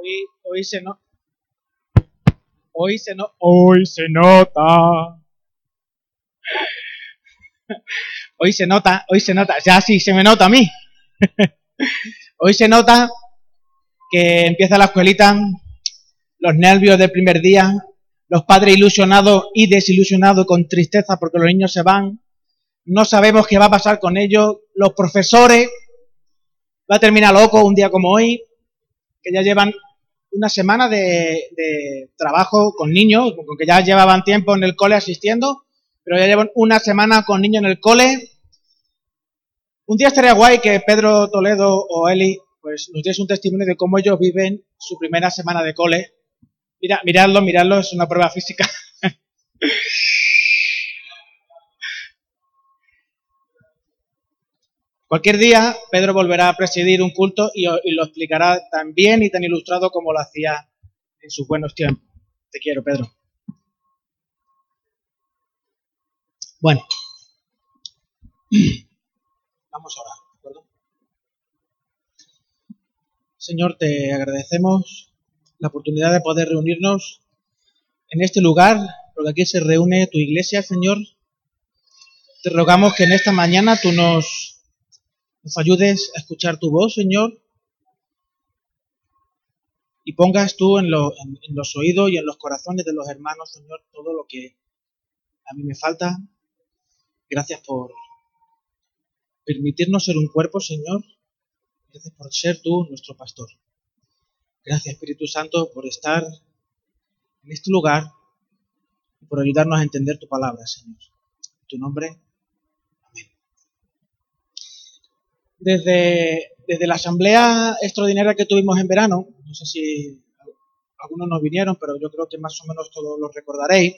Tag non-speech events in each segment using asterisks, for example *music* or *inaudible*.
Hoy, hoy se no. Hoy se no. Hoy se nota. Hoy se nota, hoy se nota. Ya sí, se me nota a mí. *laughs* Hoy se nota que empieza la escuelita, los nervios del primer día, los padres ilusionados y desilusionados con tristeza porque los niños se van, no sabemos qué va a pasar con ellos, los profesores, va a terminar loco un día como hoy, que ya llevan una semana de, trabajo con niños, que ya llevaban tiempo en el cole asistiendo, pero ya llevan una semana con niños en el cole. Un día estaría guay que Pedro Toledo o Eli pues nos diese un testimonio de cómo ellos viven su primera semana de cole. Mira, miradlo, miradlo, es una prueba física. *laughs* Cualquier día Pedro volverá a presidir un culto y, lo explicará tan bien y tan ilustrado como lo hacía en sus buenos tiempos. Te quiero, Pedro. Bueno, *clears throat* vamos ahora, ¿de acuerdo? Señor, te agradecemos la oportunidad de poder reunirnos en este lugar, porque aquí se reúne tu iglesia, Señor. Te rogamos que en esta mañana tú nos nos ayudes a escuchar tu voz, Señor, y pongas tú en, en, los oídos y en los corazones de los hermanos, Señor, todo lo que a mí me falta. Gracias por permitirnos ser un cuerpo, Señor. Gracias por ser tú nuestro pastor. Gracias, Espíritu Santo, por estar en este lugar y por ayudarnos a entender tu palabra, Señor. En tu nombre. Desde, desde la asamblea extraordinaria que tuvimos en verano, no sé si algunos nos vinieron, pero yo creo que más o menos todos lo recordaréis,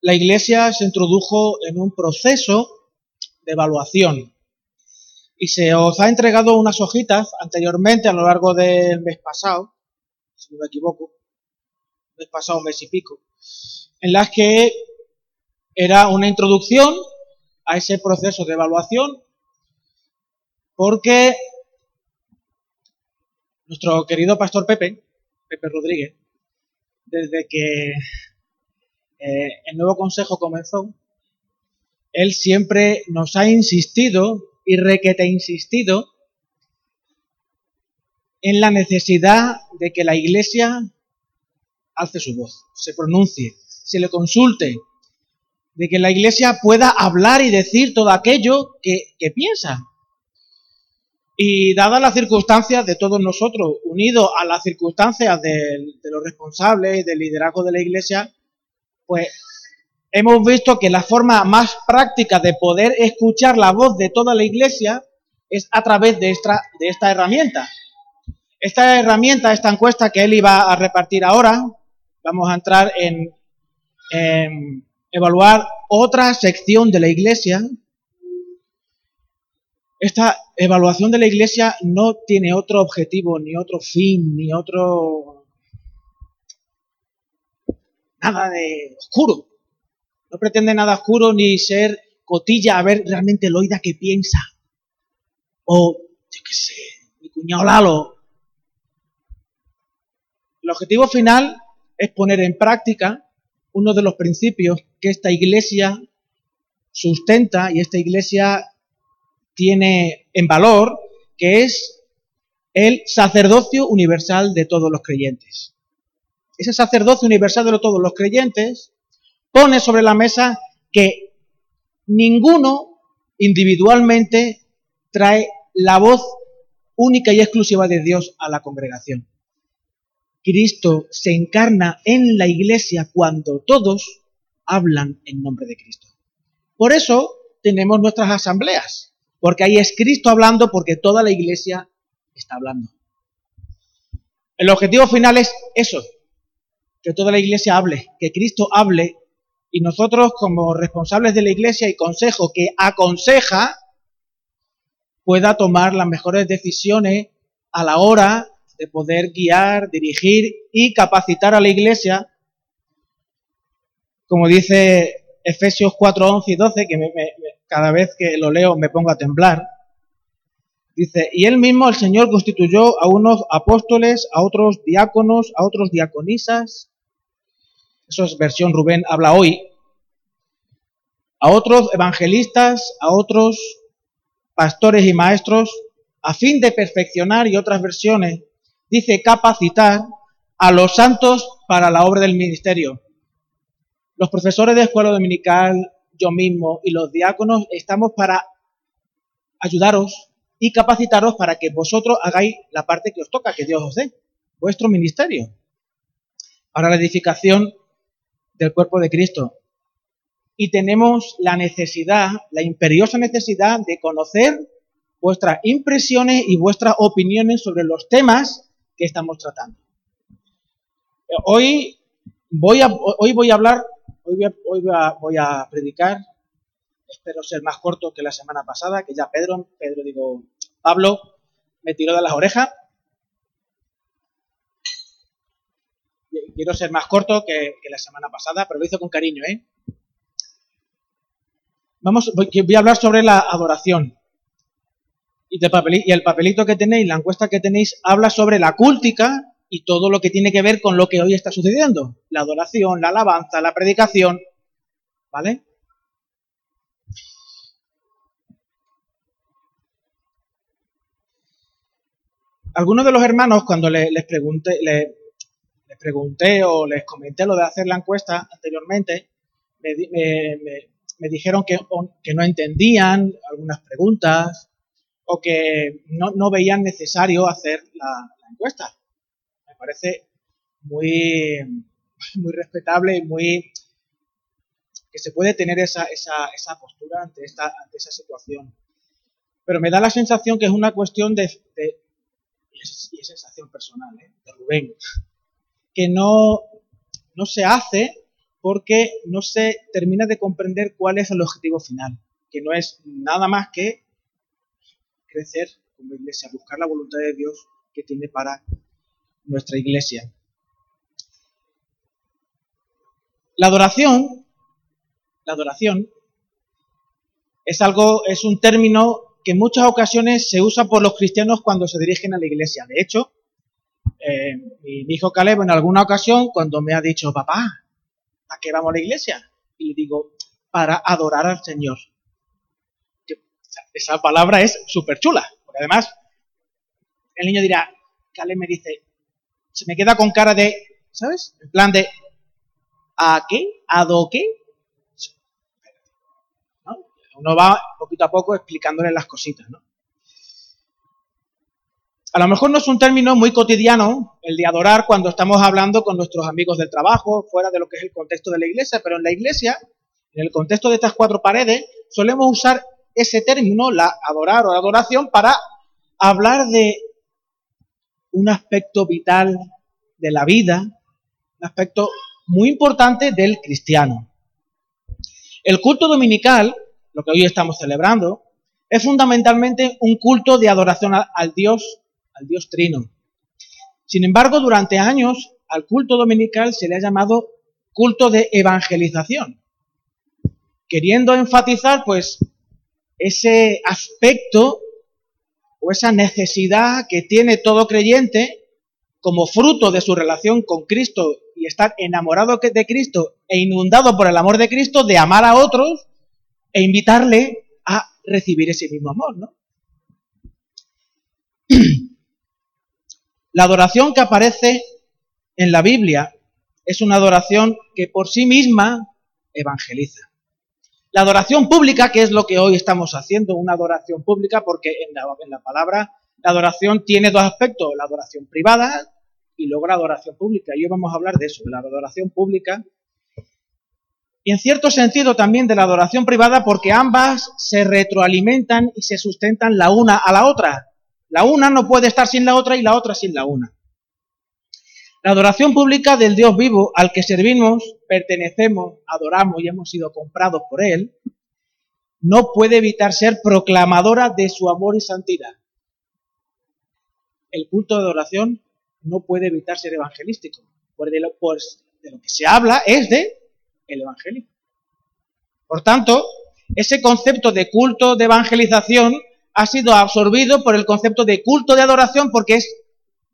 la Iglesia se introdujo en un proceso de evaluación y se os ha entregado unas hojitas anteriormente a lo largo del mes pasado, si no me equivoco, mes pasado, mes y pico, en las que era una introducción a ese proceso de evaluación porque nuestro querido pastor Pepe, Pepe Rodríguez, desde que eh, el nuevo consejo comenzó, él siempre nos ha insistido y requete insistido en la necesidad de que la iglesia alce su voz, se pronuncie, se le consulte, de que la iglesia pueda hablar y decir todo aquello que, piensa. Y dadas las circunstancias de todos nosotros, unidos a las circunstancias de, los responsables y del liderazgo de la iglesia, pues hemos visto que la forma más práctica de poder escuchar la voz de toda la iglesia es a través de esta, de esta herramienta. Esta herramienta, esta encuesta que él iba a repartir ahora, vamos a entrar en, en evaluar otra sección de la iglesia, esta evaluación de la iglesia no tiene otro objetivo, ni otro fin, ni otro... nada de oscuro. No pretende nada oscuro ni ser cotilla a ver realmente el oída que piensa. O, yo qué sé, mi cuñado Lalo. El objetivo final es poner en práctica uno de los principios que esta iglesia sustenta y esta iglesia tiene en valor, que es el sacerdocio universal de todos los creyentes. Ese sacerdocio universal de todos los creyentes pone sobre la mesa que ninguno individualmente trae la voz única y exclusiva de Dios a la congregación. Cristo se encarna en la iglesia cuando todos hablan en nombre de Cristo. Por eso tenemos nuestras asambleas, porque ahí es Cristo hablando porque toda la iglesia está hablando. El objetivo final es eso, que toda la iglesia hable, que Cristo hable y nosotros como responsables de la iglesia y consejo que aconseja pueda tomar las mejores decisiones a la hora de poder guiar, dirigir y capacitar a la iglesia, como dice Efesios 4, 11 y 12, que cada vez que lo leo me pongo a temblar, Dice, y él mismo, el Señor, constituyó a unos apóstoles, a otros diáconos, a otros diaconisas. Eso es versión Rubén habla hoy. A otros evangelistas, a otros pastores y maestros, a fin de perfeccionar, y otras versiones, dice capacitar a los santos para la obra del ministerio. Los profesores de escuela dominical, yo mismo y los diáconos estamos para ayudaros y capacitaros para que vosotros hagáis la parte que os toca, que Dios os dé, vuestro ministerio, para la edificación del cuerpo de Cristo. Y tenemos la necesidad, la imperiosa necesidad de conocer vuestras impresiones y vuestras opiniones sobre los temas que estamos tratando. Hoy voy a, hoy voy a hablar, hoy voy a, predicar, espero ser más corto que la semana pasada, que ya Pedro, Pedro digo, Pablo me tiró de las orejas. Quiero ser más corto que, la semana pasada, pero lo hizo con cariño, ¿eh? Vamos, voy, voy a hablar sobre la adoración. Y, el papelito que tenéis, la encuesta que tenéis, habla sobre la cúltica y todo lo que tiene que ver con lo que hoy está sucediendo. La adoración, la alabanza, la predicación. ¿Vale? Algunos de los hermanos, cuando les, pregunté, les, pregunté o les comenté lo de hacer la encuesta anteriormente, me, dijeron que, que, no entendían algunas preguntas o que no, veían necesario hacer la encuesta parece muy, *laughs* muy respetable y muy que se puede tener esa, esa, esa postura ante, esta, ante esa situación. Pero me da la sensación que es una cuestión de, y, es, sensación personal, ¿eh? de Rubén, *laughs* que no, no se hace porque no se termina de comprender cuál es el objetivo final, que no es nada más que crecer como iglesia, buscar la voluntad de Dios que tiene para nuestra iglesia. La adoración, la adoración es algo, es un término que en muchas ocasiones se usa por los cristianos cuando se dirigen a la iglesia. De hecho, eh, mi hijo Caleb en alguna ocasión cuando me ha dicho, papá, ¿a qué vamos a la iglesia? Y le digo, para adorar al Señor. Esa palabra es súper chula, porque además el niño dirá, Caleb me dice, se me queda con cara de, ¿sabes? En plan de, ¿a qué? ¿A do qué? Uno va poquito a poco explicándole las cositas, ¿no? A lo mejor no es un término muy cotidiano el de adorar cuando estamos hablando con nuestros amigos del trabajo, fuera de lo que es el contexto de la iglesia, pero en la iglesia, en el contexto de estas cuatro paredes, solemos usar ese término, la adorar o adoración, para hablar de un aspecto vital de la vida, un aspecto muy importante del cristiano. El culto dominical, lo que hoy estamos celebrando, es fundamentalmente un culto de adoración al Dios, al Dios Trino. Sin embargo, durante años al culto dominical se le ha llamado culto de evangelización, queriendo enfatizar pues ese aspecto o esa necesidad que tiene todo creyente como fruto de su relación con Cristo y estar enamorado de Cristo e inundado por el amor de Cristo, de amar a otros e invitarle a recibir ese mismo amor, ¿no? *clears throat* La adoración que aparece en la Biblia es una adoración que por sí misma evangeliza. La adoración pública, que es lo que hoy estamos haciendo, una adoración pública, porque en la, palabra la adoración tiene dos aspectos, la adoración privada y luego la adoración pública. Y hoy vamos a hablar de eso, de la adoración pública. Y en cierto sentido también de la adoración privada, porque ambas se retroalimentan y se sustentan la una a la otra. La una no puede estar sin la otra y la otra sin la una. La adoración pública del Dios vivo al que servimos, pertenecemos, adoramos y hemos sido comprados por Él, no puede evitar ser proclamadora de su amor y santidad. El culto de adoración no puede evitar ser evangelístico, porque de lo, pues, de lo que se habla es de el evangelio. Por tanto, ese concepto de culto de evangelización ha sido absorbido por el concepto de culto de adoración porque es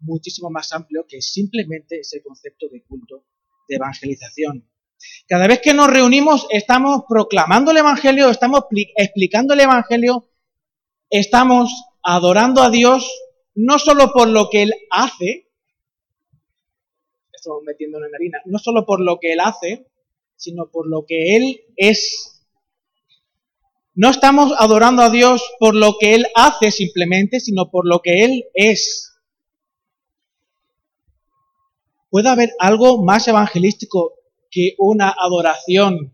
muchísimo más amplio que simplemente ese concepto de culto de evangelización. Cada vez que nos reunimos estamos proclamando el Evangelio, estamos explicando el Evangelio, estamos adorando a Dios no solo por lo que Él hace, estamos metiendo en harina, no solo por lo que Él hace, sino por lo que Él es. No estamos adorando a Dios por lo que Él hace simplemente, sino por lo que Él es. ¿Puede haber algo más evangelístico que una adoración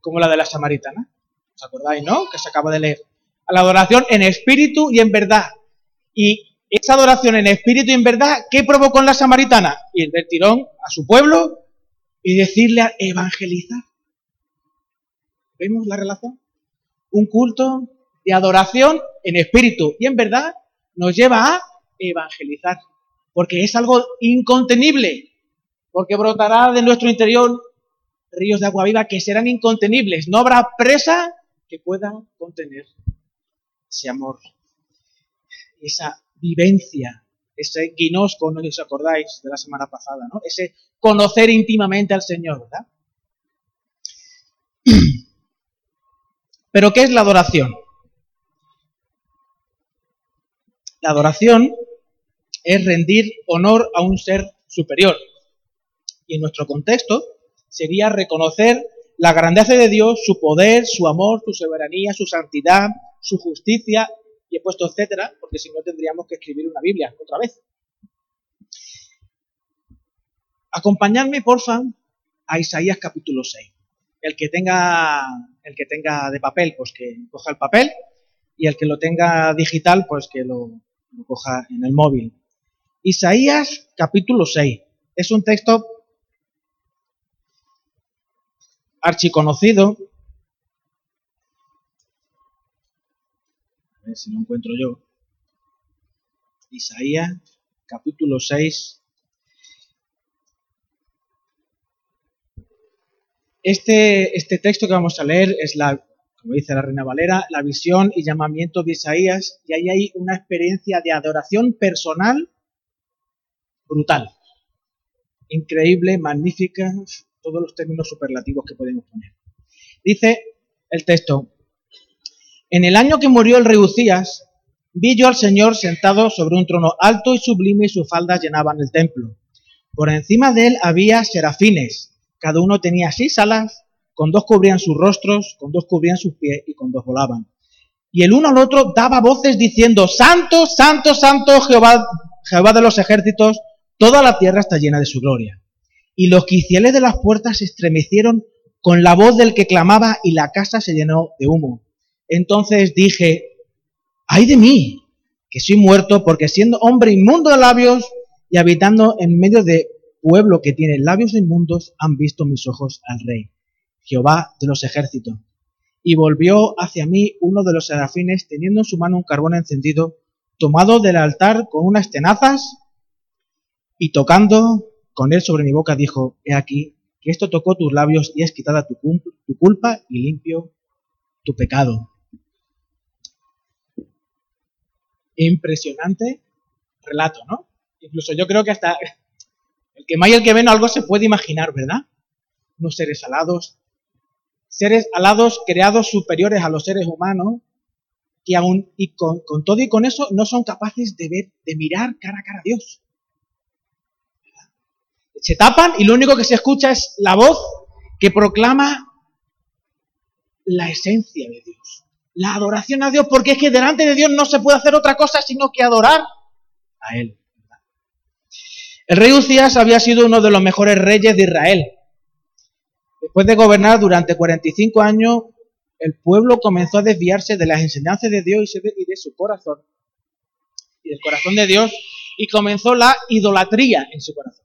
como la de la samaritana? ¿Os acordáis, no? Que se acaba de leer. A la adoración en espíritu y en verdad. Y esa adoración en espíritu y en verdad, ¿qué provocó en la samaritana? Y el tirón a su pueblo y decirle a evangelizar. ¿Vemos la relación? Un culto de adoración en espíritu y en verdad nos lleva a evangelizar, porque es algo incontenible, porque brotará de nuestro interior ríos de agua viva que serán incontenibles. No habrá presa que pueda contener ese amor, esa vivencia ese guinosco, no os acordáis de la semana pasada, ¿no? Ese conocer íntimamente al Señor, ¿verdad? *clears throat* Pero ¿qué es la adoración? La adoración es rendir honor a un ser superior. Y en nuestro contexto sería reconocer la grandeza de Dios, su poder, su amor, su soberanía, su santidad, su justicia y he puesto etcétera, porque si no tendríamos que escribir una Biblia otra vez. Acompañadme, porfa, a Isaías capítulo 6. El que tenga, el que tenga de papel, pues que coja el papel, y el que lo tenga digital, pues que lo, lo coja en el móvil. Isaías capítulo 6. Es un texto archiconocido, A ver si lo encuentro yo. Isaías, capítulo 6. Este, este texto que vamos a leer es la, como dice la Reina Valera, la visión y llamamiento de Isaías, y ahí hay una experiencia de adoración personal brutal, increíble, magnífica, todos los términos superlativos que podemos poner. Dice el texto, en el año que murió el rey Ucías, vi yo al Señor sentado sobre un trono alto y sublime y sus faldas llenaban el templo. Por encima de él había serafines, cada uno tenía seis alas, con dos cubrían sus rostros, con dos cubrían sus pies y con dos volaban. Y el uno al otro daba voces diciendo, Santo, Santo, Santo Jehová, Jehová de los ejércitos, toda la tierra está llena de su gloria. Y los quiciales de las puertas se estremecieron con la voz del que clamaba y la casa se llenó de humo. Entonces dije, ay de mí, que soy muerto, porque siendo hombre inmundo de labios y habitando en medio de pueblo que tiene labios inmundos, han visto mis ojos al rey, Jehová de los ejércitos. Y volvió hacia mí uno de los serafines, teniendo en su mano un carbón encendido, tomado del altar con unas tenazas, y tocando con él sobre mi boca, dijo, he aquí, que esto tocó tus labios y es quitada tu, tu culpa y limpio tu pecado. impresionante relato, ¿no? Incluso yo creo que hasta *laughs* el que más y el que ven algo se puede imaginar, ¿verdad? Unos seres alados, seres alados creados superiores a los seres humanos, que aún y con, todo y con eso no son capaces de ver, de mirar cara a cara a Dios. Se tapan y lo único que se escucha es la voz que proclama la esencia de Dios la adoración a Dios, porque es que delante de Dios no se puede hacer otra cosa sino que adorar a Él. El rey Ucías había sido uno de los mejores reyes de Israel. Después de gobernar durante 45 años, el pueblo comenzó a desviarse de las enseñanzas de Dios y de su corazón, y del corazón de Dios, y comenzó la idolatría en su corazón.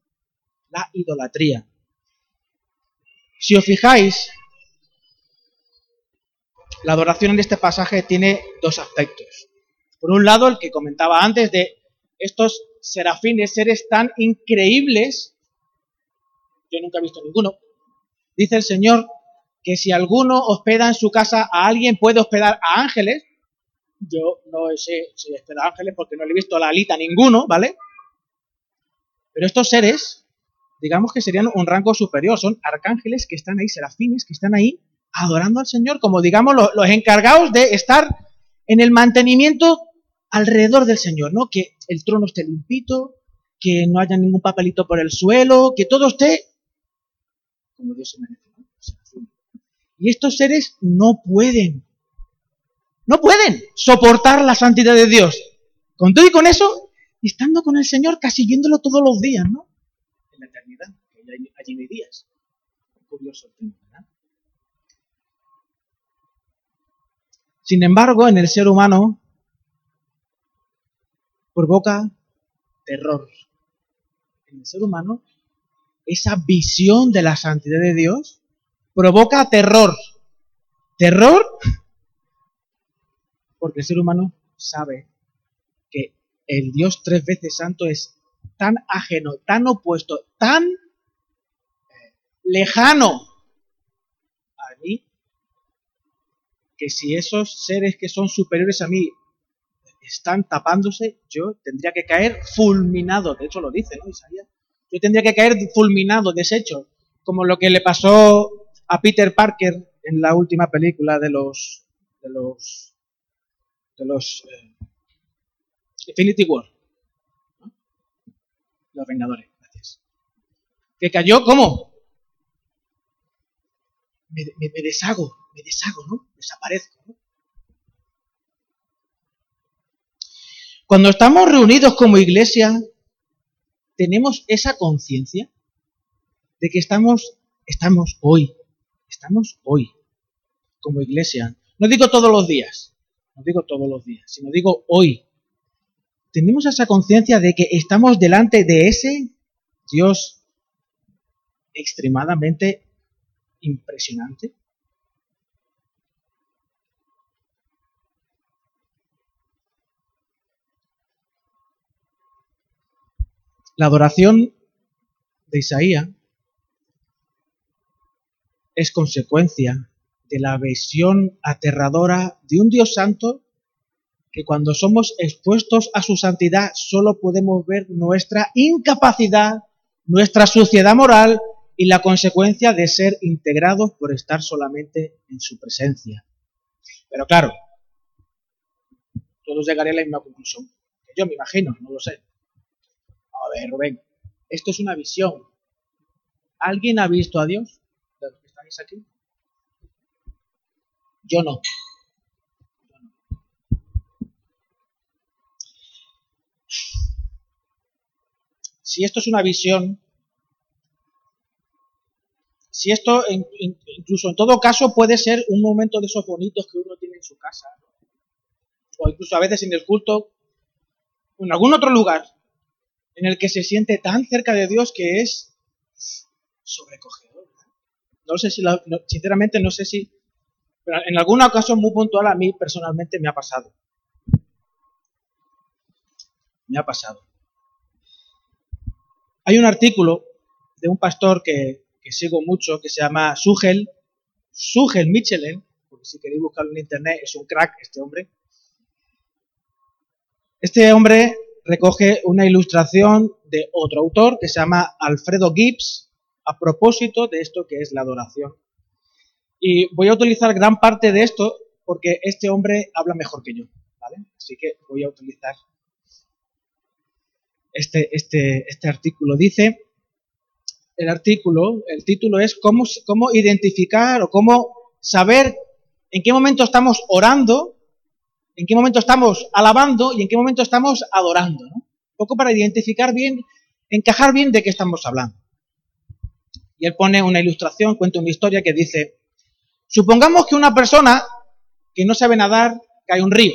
La idolatría. Si os fijáis, la adoración en este pasaje tiene dos aspectos. Por un lado, el que comentaba antes de estos serafines, seres tan increíbles, yo nunca he visto ninguno, dice el Señor que si alguno hospeda en su casa a alguien puede hospedar a ángeles, Yo no sé si de ángeles porque no le he visto la alita a ninguno, ¿vale? Pero estos seres, digamos que serían un rango superior, son arcángeles que están ahí, serafines que están ahí adorando al Señor, como digamos los, encargados de estar en el mantenimiento alrededor del Señor, ¿no? Que el trono esté limpito, que no haya ningún papelito por el suelo, que todo esté como Dios se merece. Y estos seres no pueden, no pueden soportar la santidad de Dios. Con todo y con eso, estando con el Señor, casi viéndolo todos los días, ¿no? La eternidad, allí no hay días. Curioso ¿verdad? Sin embargo, en el ser humano provoca terror. En el ser humano, esa visión de la santidad de Dios provoca terror. Terror porque el ser humano sabe que el Dios tres veces santo es tan ajeno, tan opuesto, tan eh, lejano a mí, que si esos seres que son superiores a mí están tapándose, yo tendría que caer fulminado. De hecho lo dice, ¿no? Isaías. Yo tendría que caer fulminado, deshecho, como lo que le pasó a Peter Parker en la última película de los de los de los eh, Infinity War. Los Vengadores, gracias. Que cayó ¿cómo? Me, me, me deshago, me deshago, ¿no? Desaparezco. Cuando estamos reunidos como iglesia, tenemos esa conciencia de que estamos, estamos hoy, estamos hoy como iglesia. No digo todos los días, no digo todos los días, sino digo hoy. Tenemos esa conciencia de que estamos delante de ese Dios extremadamente impresionante, La adoración de Isaías es consecuencia de la visión aterradora de un Dios santo que cuando somos expuestos a su santidad solo podemos ver nuestra incapacidad, nuestra suciedad moral y la consecuencia de ser integrados por estar solamente en su presencia. Pero claro, todos llegaré a la misma conclusión. Yo me imagino, no lo sé. A ver, Rubén, esto es una visión. ¿Alguien ha visto a Dios? ¿De los que estáis aquí? Yo no. Si esto es una visión, si esto, incluso en todo caso, puede ser un momento de esos bonitos que uno tiene en su casa, o incluso a veces en el culto, o en algún otro lugar, en el que se siente tan cerca de Dios que es sobrecogedor. No sé si, sinceramente, no sé si, pero en alguna ocasión muy puntual a mí personalmente me ha pasado. Me ha pasado. Hay un artículo de un pastor que, sigo mucho que se llama Sugel, Sugel Michelin, porque si queréis buscarlo en internet es un crack este hombre. Este hombre recoge una ilustración de otro autor que se llama Alfredo Gibbs a propósito de esto que es la adoración. Y voy a utilizar gran parte de esto porque este hombre habla mejor que yo, ¿vale? Así que voy a utilizar este, este, este artículo. Dice, el artículo, el título es cómo, identificar o cómo saber en qué momento estamos orando en qué momento estamos alabando y en qué momento estamos adorando. ¿no? Un poco para identificar bien, encajar bien de qué estamos hablando. Y él pone una ilustración, cuenta una historia que dice, supongamos que una persona que no sabe nadar cae un río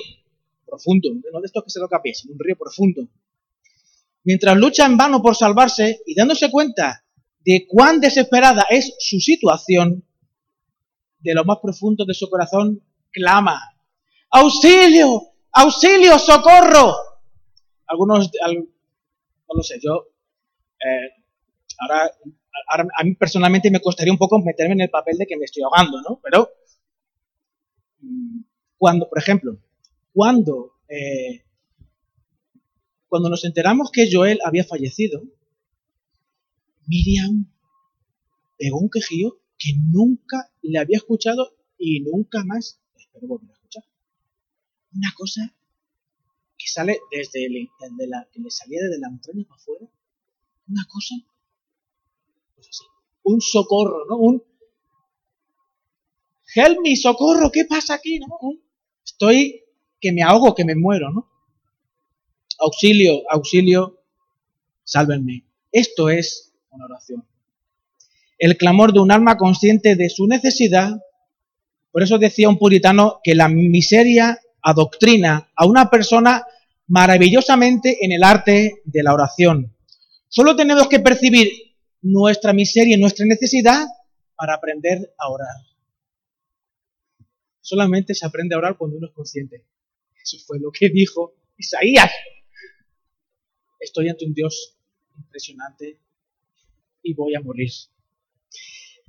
profundo, no de estos que se toca pies, un río profundo. Mientras lucha en vano por salvarse y dándose cuenta de cuán desesperada es su situación, de lo más profundo de su corazón clama auxilio, auxilio, socorro. Algunos, no lo sé, yo, eh, ahora, a mí personalmente me costaría un poco meterme en el papel de que me estoy ahogando, ¿no? Pero mm, cuando, por ejemplo, cuando, eh, cuando nos enteramos que Joel había fallecido, Miriam pegó un quejío que nunca le había escuchado y nunca más espero volver a escuchar. Una cosa que sale desde la, que le salía desde la montaña para afuera, una cosa, pues así, un socorro, ¿no? Un help me, socorro, ¿qué pasa aquí? ¿no? estoy que me ahogo, que me muero, ¿no? Auxilio, auxilio, sálvenme. Esto es una oración. El clamor de un alma consciente de su necesidad. Por eso decía un puritano que la miseria adoctrina a una persona maravillosamente en el arte de la oración. Solo tenemos que percibir nuestra miseria y nuestra necesidad para aprender a orar. Solamente se aprende a orar cuando uno es consciente. Eso fue lo que dijo Isaías. Estoy ante un Dios impresionante y voy a morir.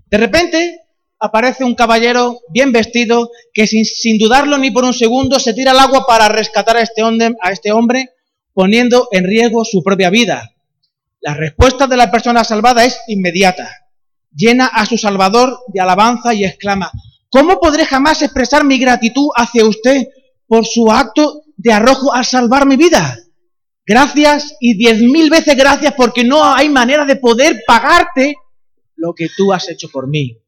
De repente aparece un caballero bien vestido que sin, dudarlo ni por un segundo se tira al agua para rescatar a este, a este hombre poniendo en riesgo su propia vida. La respuesta de la persona salvada es inmediata. Llena a su Salvador de alabanza y exclama, ¿cómo podré jamás expresar mi gratitud hacia usted por su acto de arrojo al salvar mi vida? Gracias y diez mil veces gracias porque no hay manera de poder pagarte lo que tú has hecho por mí.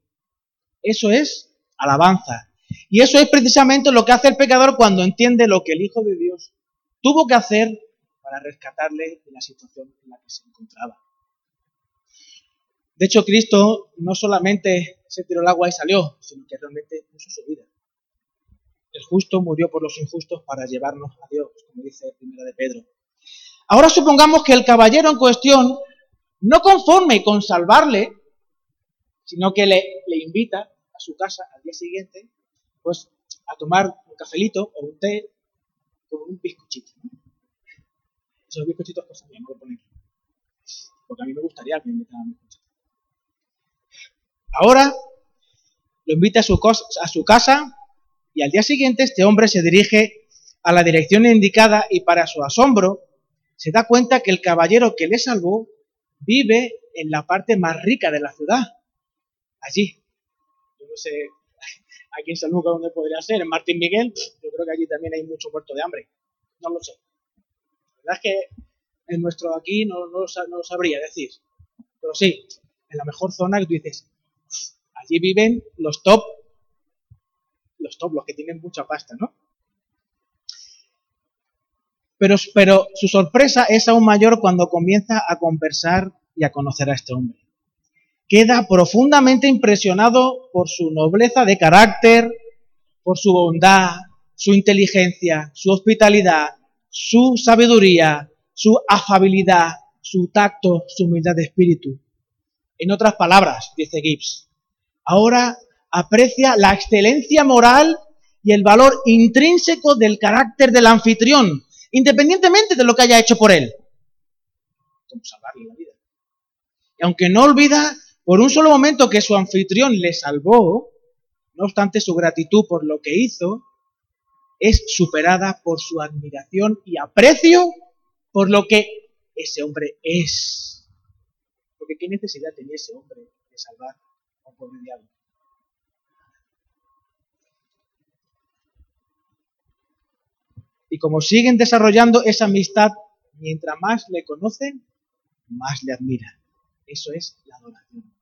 Eso es alabanza. Y eso es precisamente lo que hace el pecador cuando entiende lo que el Hijo de Dios tuvo que hacer para rescatarle de la situación en la que se encontraba. De hecho, Cristo no solamente se tiró al agua y salió, sino que realmente puso su vida. El justo murió por los injustos para llevarnos a Dios, como dice primera de Pedro. Ahora supongamos que el caballero en cuestión, no conforme con salvarle, sino que le, invita a su casa al día siguiente, pues a tomar un cafelito o un té con un bizcochito. Esos bizcochitos pues también no lo poner. Porque a mí me gustaría que me invitaran bizcochitos. Ahora lo invita a su, a su casa y al día siguiente este hombre se dirige a la dirección indicada y para su asombro se da cuenta que el caballero que le salvó vive en la parte más rica de la ciudad, allí. Yo no sé aquí en San Lucas dónde podría ser, en Martín Miguel, yo creo que allí también hay mucho muerto de hambre. No lo sé. La verdad es que en nuestro aquí no, no, lo sabría decir. Pero sí, en la mejor zona que tú dices, allí viven los top, los top, los que tienen mucha pasta, ¿no? Pero, pero su sorpresa es aún mayor cuando comienza a conversar y a conocer a este hombre. Queda profundamente impresionado por su nobleza de carácter, por su bondad, su inteligencia, su hospitalidad, su sabiduría, su afabilidad, su tacto, su humildad de espíritu. En otras palabras, dice Gibbs, ahora aprecia la excelencia moral y el valor intrínseco del carácter del anfitrión, independientemente de lo que haya hecho por él. Como salvarle la vida. Y aunque no olvida por un solo momento que su anfitrión le salvó, no obstante su gratitud por lo que hizo es superada por su admiración y aprecio por lo que ese hombre es. Porque qué necesidad tenía ese hombre de salvar a un pobre diablo. Y como siguen desarrollando esa amistad, mientras más le conocen, más le admiran. Eso es la adoración.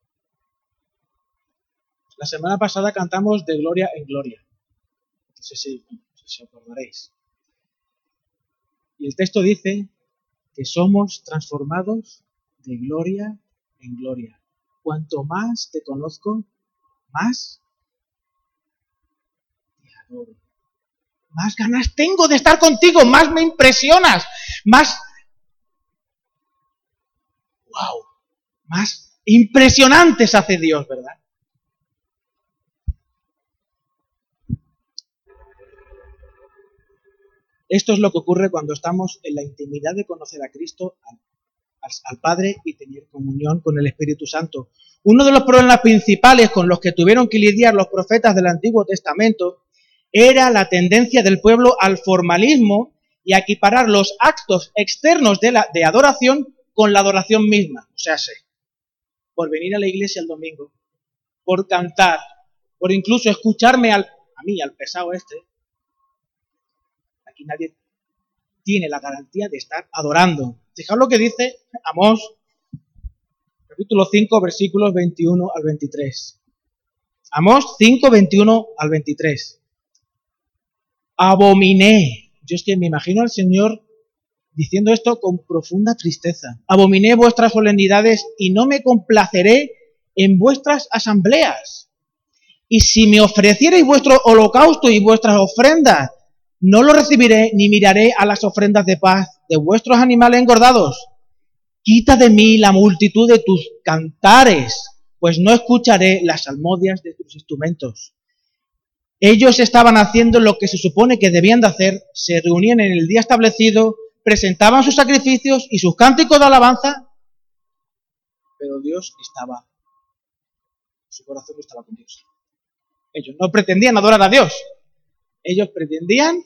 La semana pasada cantamos de gloria en gloria. No sé si, os acordaréis. Y el texto dice que somos transformados de gloria en gloria. Cuanto más te conozco, más te adoro más ganas tengo de estar contigo, más me impresionas, más... ¡Wow! Más impresionantes hace Dios, ¿verdad? Esto es lo que ocurre cuando estamos en la intimidad de conocer a Cristo, al, al, Padre y tener comunión con el Espíritu Santo. Uno de los problemas principales con los que tuvieron que lidiar los profetas del Antiguo Testamento era la tendencia del pueblo al formalismo y a equiparar los actos externos de, adoración con la adoración misma. O sea, sé, por venir a la iglesia el domingo, por cantar, por incluso escucharme al, a mí, al pesado este. Aquí nadie tiene la garantía de estar adorando. Fijaos lo que dice Amós, capítulo 5, versículos 21 al 23. Amós 5, 21 al 23. Abominé. Yo es que me imagino al Señor diciendo esto con profunda tristeza. Abominé vuestras solemnidades y no me complaceré en vuestras asambleas. Y si me ofrecierais vuestro holocausto y vuestras ofrendas, no lo recibiré ni miraré a las ofrendas de paz de vuestros animales engordados. Quita de mí la multitud de tus cantares, pues no escucharé las salmodias de tus instrumentos. Ellos estaban haciendo lo que se supone que debían de hacer, se reunían en el día establecido, presentaban sus sacrificios y sus cánticos de alabanza, pero Dios estaba, su corazón estaba con Dios. Ellos no pretendían adorar a Dios, ellos pretendían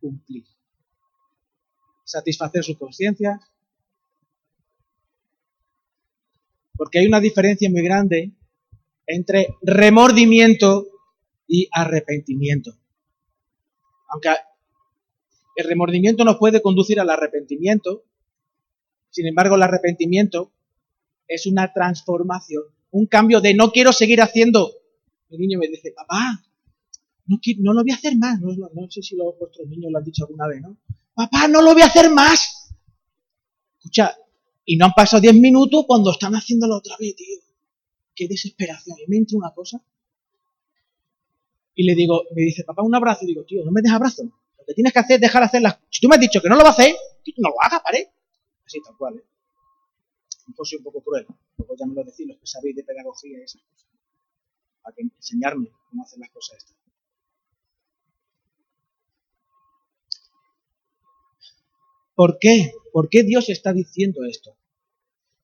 cumplir, satisfacer su conciencia, porque hay una diferencia muy grande entre remordimiento y arrepentimiento. Aunque el remordimiento nos puede conducir al arrepentimiento, sin embargo el arrepentimiento es una transformación, un cambio de no quiero seguir haciendo. Mi niño me dice, papá, no, no lo voy a hacer más. No, sé si vuestros niños lo han dicho alguna vez, ¿no? Papá, no lo voy a hacer más. Escucha, y no han pasado 10 minutos cuando están haciéndolo otra vez, tío. Qué desesperación. Y me entra una cosa y le digo, me dice, papá, un abrazo. Y digo, tío, no me des abrazo. Lo que tienes que hacer es dejar hacer las Si tú me has dicho que no lo va a hacer, no lo hagas, ¿vale? Así, tal cual, ¿eh? Pues soy un poco cruel. Luego ya me lo decís los que sabéis de pedagogía y esas cosas. Para que enseñarme cómo hacer las cosas estas. ¿Por qué? ¿Por qué Dios está diciendo esto?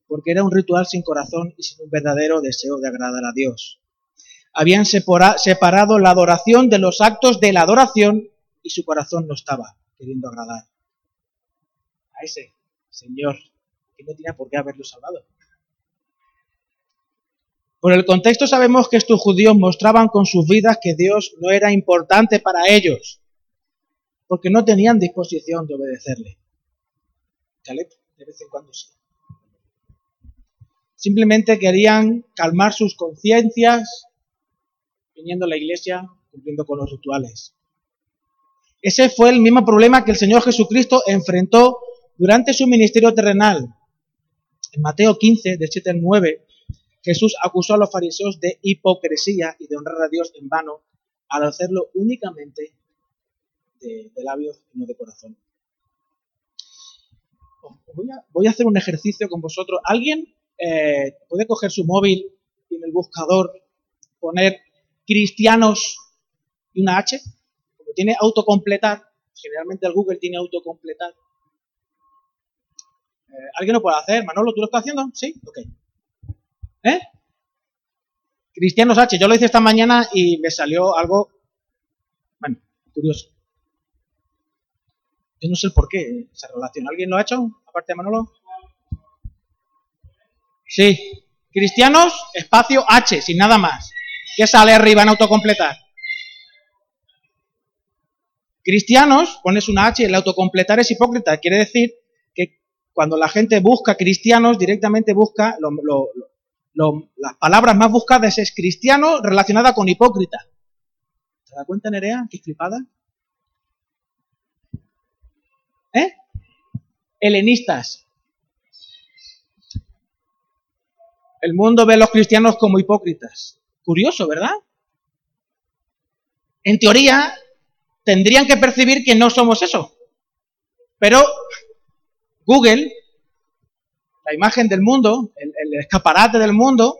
Porque era un ritual sin corazón y sin un verdadero deseo de agradar a Dios habían separado la adoración de los actos de la adoración y su corazón no estaba queriendo agradar a ese Señor que no tenía por qué haberlo salvado. Por el contexto sabemos que estos judíos mostraban con sus vidas que Dios no era importante para ellos, porque no tenían disposición de obedecerle. de vez en cuando sí. Simplemente querían calmar sus conciencias viniendo a la iglesia, cumpliendo con los rituales. Ese fue el mismo problema que el Señor Jesucristo enfrentó durante su ministerio terrenal. En Mateo 15, del 7 al 9, Jesús acusó a los fariseos de hipocresía y de honrar a Dios en vano al hacerlo únicamente de, labios y no de corazón. Voy a, hacer un ejercicio con vosotros. ¿Alguien eh, puede coger su móvil y en el buscador poner cristianos y una H, como tiene autocompletar, generalmente el Google tiene autocompletar. Eh, ¿Alguien lo puede hacer? Manolo, ¿tú lo estás haciendo? Sí, ok. ¿Eh? Cristianos H, yo lo hice esta mañana y me salió algo, bueno, curioso. Yo no sé el por qué esa relación. ¿Alguien lo ha hecho, aparte de Manolo? Sí. Cristianos, espacio H, sin nada más. ¿Qué sale arriba en autocompletar? Cristianos, pones una H el autocompletar es hipócrita. Quiere decir que cuando la gente busca cristianos, directamente busca las palabras más buscadas es cristiano relacionada con hipócrita. ¿Te das cuenta, Nerea? Qué flipada. ¿Eh? Helenistas. El mundo ve a los cristianos como hipócritas. Curioso, ¿verdad? En teoría, tendrían que percibir que no somos eso. Pero Google, la imagen del mundo, el, escaparate del mundo,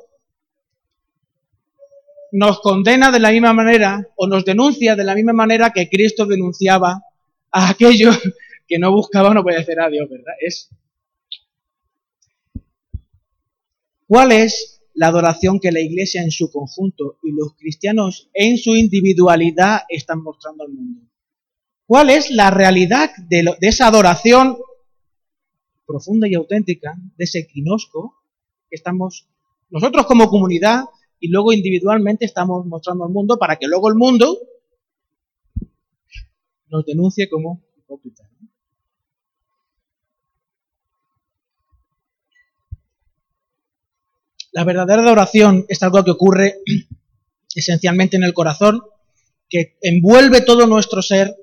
nos condena de la misma manera o nos denuncia de la misma manera que Cristo denunciaba a aquellos *laughs* que no buscaban obedecer a Dios, ¿verdad? Es. ¿Cuál es la adoración que la Iglesia en su conjunto y los cristianos en su individualidad están mostrando al mundo? ¿Cuál es la realidad de, esa adoración profunda y auténtica, de ese quinosco que estamos nosotros como comunidad y luego individualmente estamos mostrando al mundo para que luego el mundo nos denuncie como hipócritas? La verdadera adoración es algo que ocurre *clears throat* esencialmente en el corazón, que envuelve todo nuestro ser,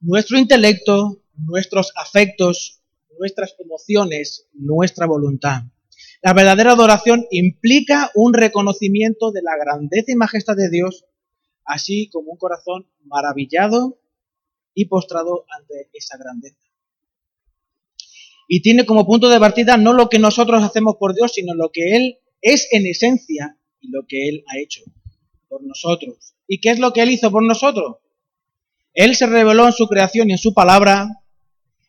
nuestro intelecto, nuestros afectos, nuestras emociones, nuestra voluntad. La verdadera adoración implica un reconocimiento de la grandeza y majestad de Dios, así como un corazón maravillado y postrado ante esa grandeza. Y tiene como punto de partida no lo que nosotros hacemos por Dios, sino lo que Él es en esencia lo que Él ha hecho por nosotros. ¿Y qué es lo que Él hizo por nosotros? Él se reveló en su creación y en su palabra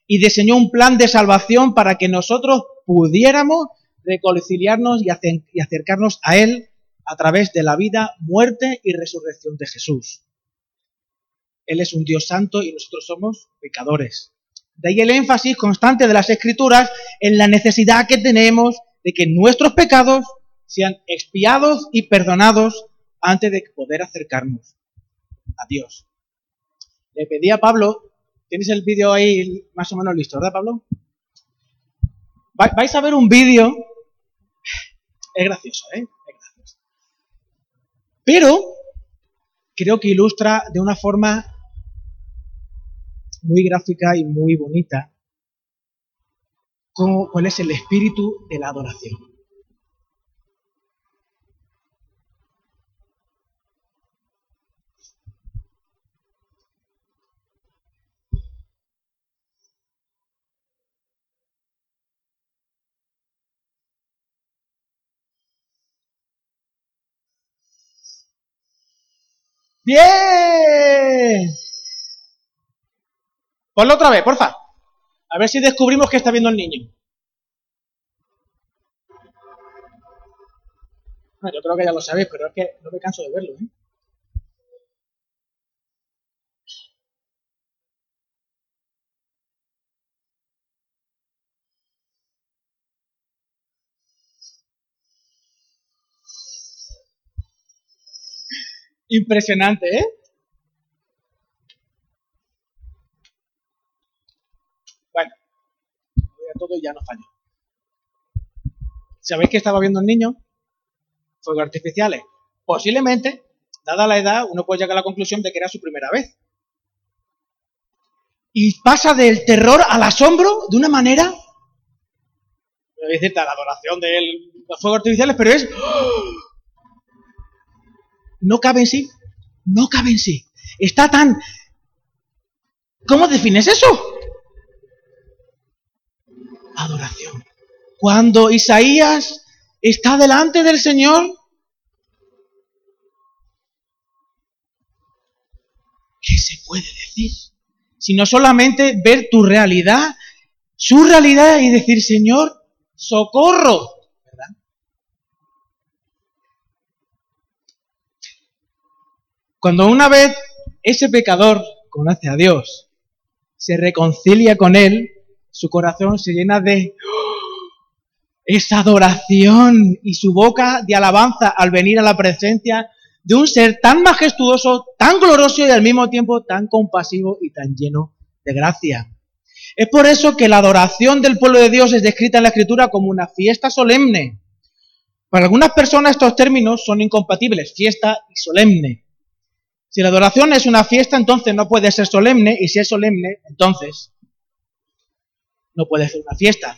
y diseñó un plan de salvación para que nosotros pudiéramos reconciliarnos y acercarnos a Él a través de la vida, muerte y resurrección de Jesús. Él es un Dios santo y nosotros somos pecadores. De ahí el énfasis constante de las Escrituras en la necesidad que tenemos de que nuestros pecados sean expiados y perdonados antes de poder acercarnos a Dios. Le pedí a Pablo, tienes el vídeo ahí más o menos listo, ¿verdad Pablo? Vais a ver un vídeo, es gracioso, ¿eh? Es gracioso. Pero creo que ilustra de una forma muy gráfica y muy bonita cómo, cuál es el espíritu de la adoración. Bien. Ponlo otra vez, porfa. A ver si descubrimos qué está viendo el niño. Ah, yo creo que ya lo sabéis, pero es que no me canso de verlo. ¿eh? Impresionante, ¿eh? todo y ya no falló. ¿Sabéis que estaba viendo el niño? Fuegos artificiales. Posiblemente, dada la edad, uno puede llegar a la conclusión de que era su primera vez. Y pasa del terror al asombro de una manera. Voy a decirte, la adoración de los fuegos artificiales, pero es. No cabe en sí. No cabe en sí. Está tan. ¿Cómo defines eso? adoración. Cuando Isaías está delante del Señor, ¿qué se puede decir? Sino solamente ver tu realidad, su realidad y decir, Señor, socorro. Cuando una vez ese pecador conoce a Dios, se reconcilia con Él, su corazón se llena de esa adoración y su boca de alabanza al venir a la presencia de un ser tan majestuoso, tan glorioso y al mismo tiempo tan compasivo y tan lleno de gracia. Es por eso que la adoración del pueblo de Dios es descrita en la Escritura como una fiesta solemne. Para algunas personas estos términos son incompatibles, fiesta y solemne. Si la adoración es una fiesta, entonces no puede ser solemne, y si es solemne, entonces no puede ser una fiesta.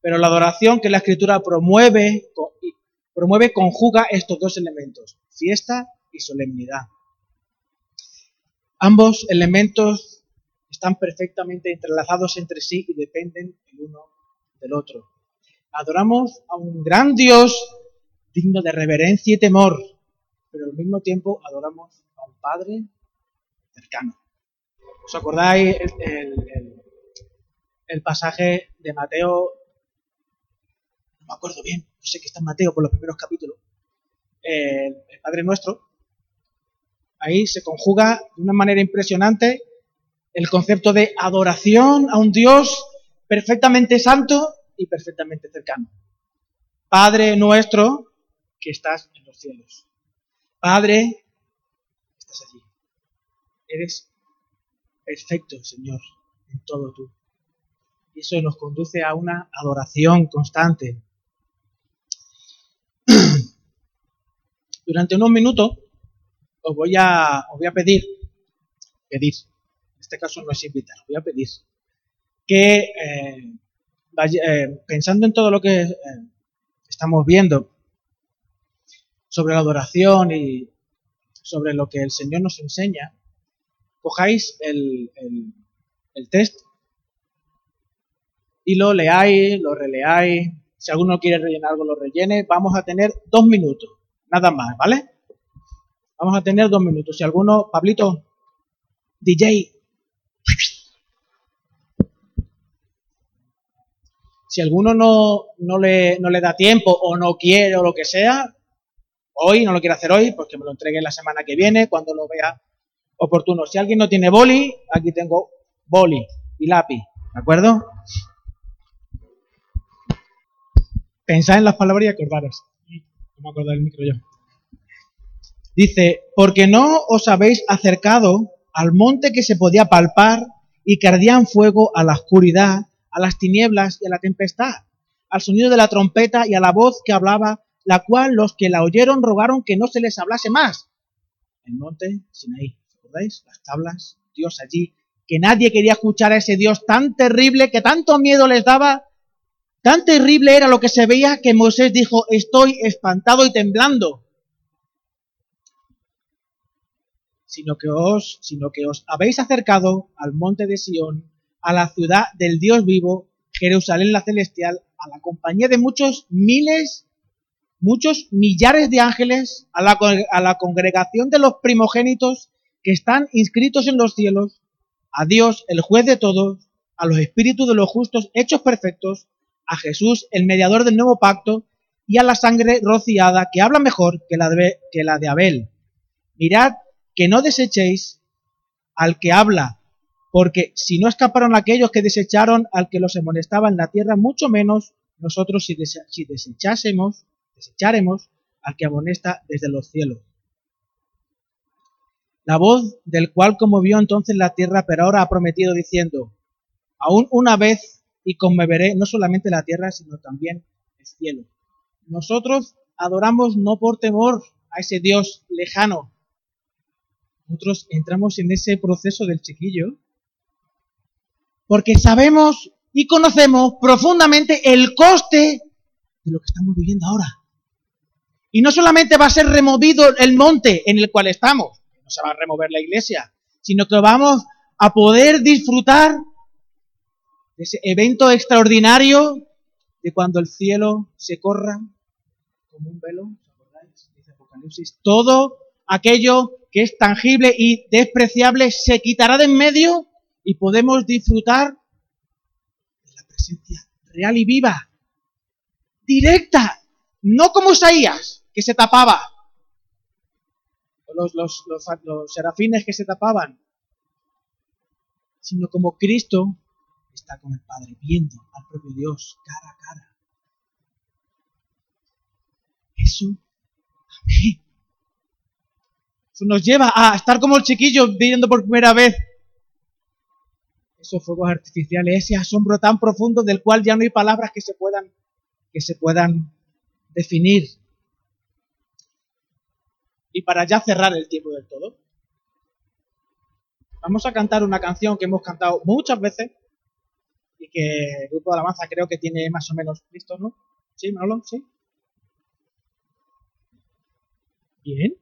Pero la adoración que la escritura promueve, promueve conjuga estos dos elementos, fiesta y solemnidad. Ambos elementos están perfectamente entrelazados entre sí y dependen el uno del otro. Adoramos a un gran Dios digno de reverencia y temor, pero al mismo tiempo adoramos a un Padre cercano. ¿Os acordáis el, el pasaje de Mateo no me acuerdo bien, no sé que está en Mateo por los primeros capítulos, el Padre Nuestro, ahí se conjuga de una manera impresionante el concepto de adoración a un Dios perfectamente santo y perfectamente cercano. Padre nuestro que estás en los cielos. Padre, allí. Eres perfecto, Señor, en todo tú. Y eso nos conduce a una adoración constante. *clears throat* Durante unos minutos os voy a, voy a pedir, pedir, en este caso no es invitar, os voy a pedir que eh, eh, pensando en todo lo que eh, estamos viendo sobre la adoración y sobre lo que el Señor nos enseña, cojáis el, el, el test y lo leáis, lo releáis. Si alguno quiere rellenar algo, lo rellene. Vamos a tener dos minutos, nada más, ¿vale? Vamos a tener dos minutos. Si alguno, Pablito, DJ. Si alguno no, no, le, no le da tiempo o no quiere o lo que sea, hoy, no lo quiere hacer hoy, pues que me lo entregue la semana que viene, cuando lo vea oportuno. Si alguien no tiene boli, aquí tengo boli y lápiz, ¿de acuerdo? Pensad en las palabras y acordaros. No me acuerdo del micro yo. Dice, porque no os habéis acercado al monte que se podía palpar y que ardía en fuego a la oscuridad, a las tinieblas y a la tempestad, al sonido de la trompeta y a la voz que hablaba, la cual los que la oyeron rogaron que no se les hablase más. El monte Sinaí, ¿recordáis? Las tablas, Dios allí, que nadie quería escuchar a ese Dios tan terrible que tanto miedo les daba Tan terrible era lo que se veía que Moisés dijo, estoy espantado y temblando. Sino que os, sino que os habéis acercado al monte de Sión, a la ciudad del Dios vivo, Jerusalén la celestial, a la compañía de muchos miles, muchos millares de ángeles, a la, a la congregación de los primogénitos que están inscritos en los cielos, a Dios, el juez de todos, a los espíritus de los justos hechos perfectos, a Jesús, el mediador del nuevo pacto, y a la sangre rociada, que habla mejor que la de, que la de Abel. Mirad que no desechéis al que habla, porque si no escaparon aquellos que desecharon al que los amonestaba en la tierra, mucho menos nosotros si, si desechásemos, desecháremos al que amonesta desde los cielos. La voz del cual como vio entonces la tierra, pero ahora ha prometido diciendo, aún una vez y conmoveré no solamente la tierra, sino también el cielo. Nosotros adoramos no por temor a ese Dios lejano. Nosotros entramos en ese proceso del chiquillo porque sabemos y conocemos profundamente el coste de lo que estamos viviendo ahora. Y no solamente va a ser removido el monte en el cual estamos, no se va a remover la iglesia, sino que vamos a poder disfrutar ese evento extraordinario de cuando el cielo se corra como un velo, Apocalipsis, todo aquello que es tangible y despreciable se quitará de en medio y podemos disfrutar de la presencia real y viva, directa, no como Isaías, que se tapaba, los, los, los serafines que se tapaban, sino como Cristo está con el Padre, viendo al propio Dios cara a cara. Eso, mí, Eso nos lleva a estar como el chiquillo viendo por primera vez esos fuegos artificiales, ese asombro tan profundo del cual ya no hay palabras que se puedan, que se puedan definir. Y para ya cerrar el tiempo del todo, vamos a cantar una canción que hemos cantado muchas veces, y que el grupo de alabanza creo que tiene más o menos listo, ¿no? ¿Sí, Manolo? ¿Sí? Bien.